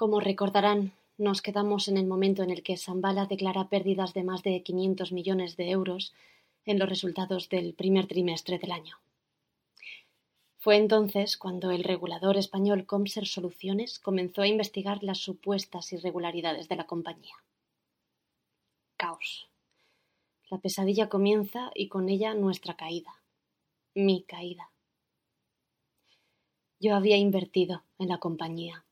Como recordarán, nos quedamos en el momento en el que Zambala declara pérdidas de más de 500 millones de euros en los resultados del primer trimestre del año. Fue entonces cuando el regulador español Comser Soluciones comenzó a investigar las supuestas irregularidades de la compañía. Caos. La pesadilla comienza y con ella nuestra caída. Mi caída. Yo había invertido en la compañía.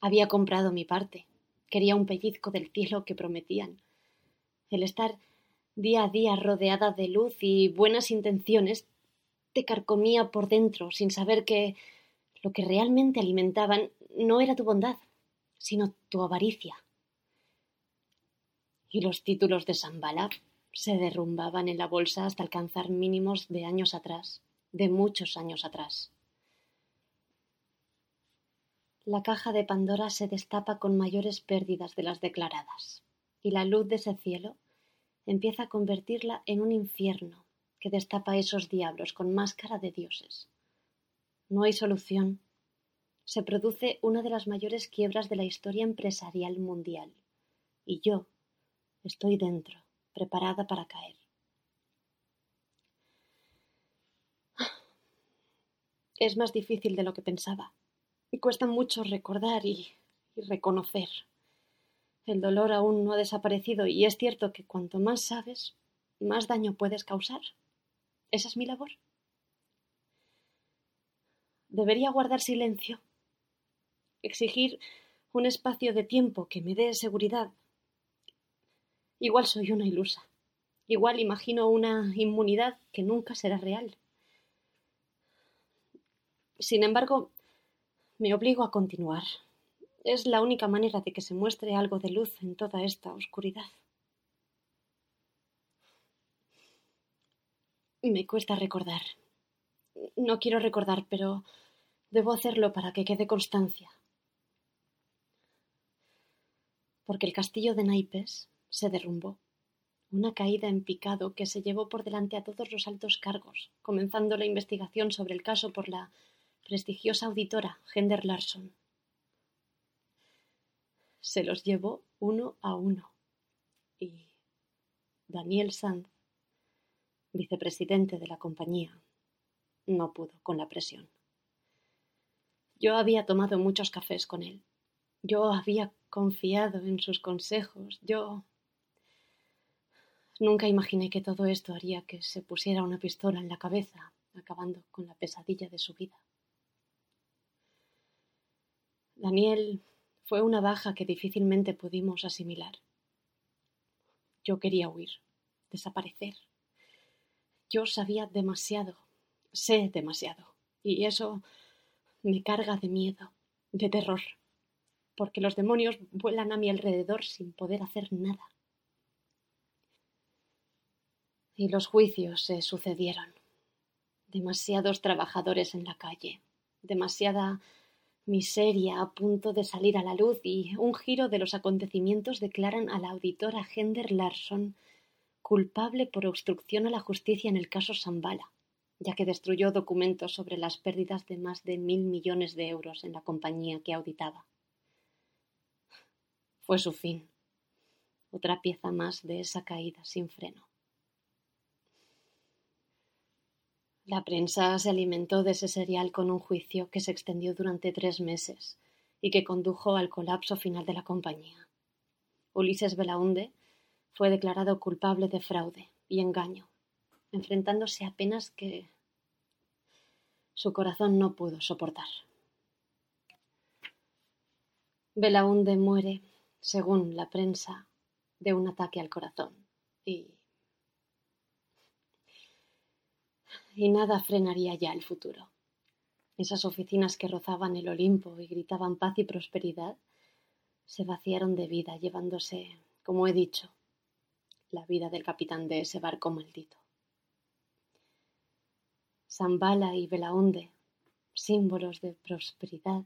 Había comprado mi parte. Quería un pellizco del cielo que prometían. El estar día a día rodeada de luz y buenas intenciones te carcomía por dentro sin saber que lo que realmente alimentaban no era tu bondad, sino tu avaricia. Y los títulos de Sambala se derrumbaban en la bolsa hasta alcanzar mínimos de años atrás, de muchos años atrás. La caja de Pandora se destapa con mayores pérdidas de las declaradas, y la luz de ese cielo empieza a convertirla en un infierno que destapa esos diablos con máscara de dioses. No hay solución. Se produce una de las mayores quiebras de la historia empresarial mundial. Y yo estoy dentro, preparada para caer. Es más difícil de lo que pensaba. Y cuesta mucho recordar y, y reconocer. El dolor aún no ha desaparecido y es cierto que cuanto más sabes, más daño puedes causar. Esa es mi labor. Debería guardar silencio, exigir un espacio de tiempo que me dé seguridad. Igual soy una ilusa, igual imagino una inmunidad que nunca será real. Sin embargo, me obligo a continuar. Es la única manera de que se muestre algo de luz en toda esta oscuridad. Me cuesta recordar. No quiero recordar, pero debo hacerlo para que quede constancia. Porque el castillo de naipes se derrumbó. Una caída en picado que se llevó por delante a todos los altos cargos, comenzando la investigación sobre el caso por la prestigiosa auditora Hender Larsson. Se los llevó uno a uno. Y Daniel Sanz vicepresidente de la compañía, no pudo con la presión. Yo había tomado muchos cafés con él. Yo había confiado en sus consejos. Yo. Nunca imaginé que todo esto haría que se pusiera una pistola en la cabeza, acabando con la pesadilla de su vida. Daniel fue una baja que difícilmente pudimos asimilar. Yo quería huir, desaparecer, yo sabía demasiado, sé demasiado, y eso me carga de miedo, de terror, porque los demonios vuelan a mi alrededor sin poder hacer nada. Y los juicios se sucedieron. Demasiados trabajadores en la calle, demasiada miseria a punto de salir a la luz y un giro de los acontecimientos declaran a la auditora Hender Larsson culpable por obstrucción a la justicia en el caso Sambala, ya que destruyó documentos sobre las pérdidas de más de mil millones de euros en la compañía que auditaba. Fue su fin, otra pieza más de esa caída sin freno. La prensa se alimentó de ese serial con un juicio que se extendió durante tres meses y que condujo al colapso final de la compañía. Ulises Belaunde fue declarado culpable de fraude y engaño, enfrentándose apenas que su corazón no pudo soportar. Belaunde muere, según la prensa, de un ataque al corazón y y nada frenaría ya el futuro. Esas oficinas que rozaban el Olimpo y gritaban paz y prosperidad se vaciaron de vida, llevándose, como he dicho, la vida del capitán de ese barco maldito. Zambala y Belaunde, símbolos de prosperidad.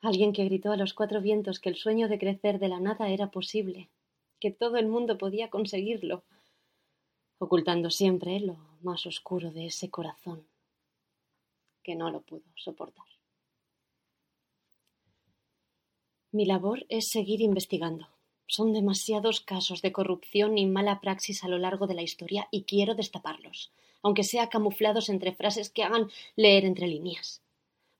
Alguien que gritó a los cuatro vientos que el sueño de crecer de la nada era posible, que todo el mundo podía conseguirlo, ocultando siempre lo más oscuro de ese corazón, que no lo pudo soportar. Mi labor es seguir investigando. Son demasiados casos de corrupción y mala praxis a lo largo de la historia y quiero destaparlos, aunque sea camuflados entre frases que hagan leer entre líneas.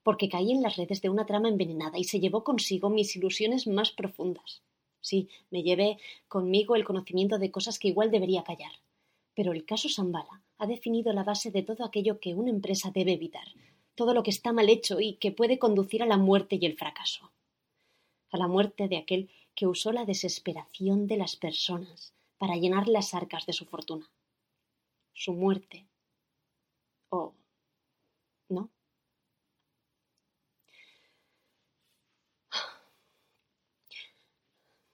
Porque caí en las redes de una trama envenenada y se llevó consigo mis ilusiones más profundas. Sí, me llevé conmigo el conocimiento de cosas que igual debería callar. Pero el caso Zambala ha definido la base de todo aquello que una empresa debe evitar, todo lo que está mal hecho y que puede conducir a la muerte y el fracaso. A la muerte de aquel que usó la desesperación de las personas para llenar las arcas de su fortuna. Su muerte. ¿O no?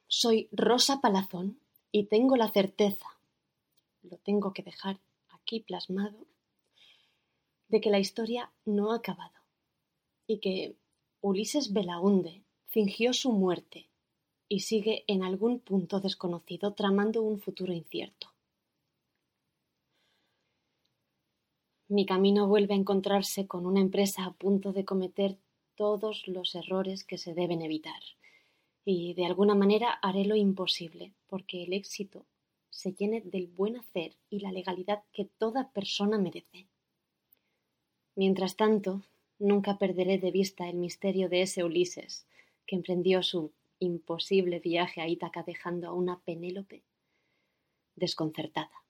Soy Rosa Palazón y tengo la certeza, lo tengo que dejar aquí plasmado, de que la historia no ha acabado y que Ulises Belaunde fingió su muerte y sigue en algún punto desconocido tramando un futuro incierto. Mi camino vuelve a encontrarse con una empresa a punto de cometer todos los errores que se deben evitar y de alguna manera haré lo imposible porque el éxito se llene del buen hacer y la legalidad que toda persona merece. Mientras tanto, nunca perderé de vista el misterio de ese Ulises que emprendió su imposible viaje a Ítaca dejando a una Penélope desconcertada.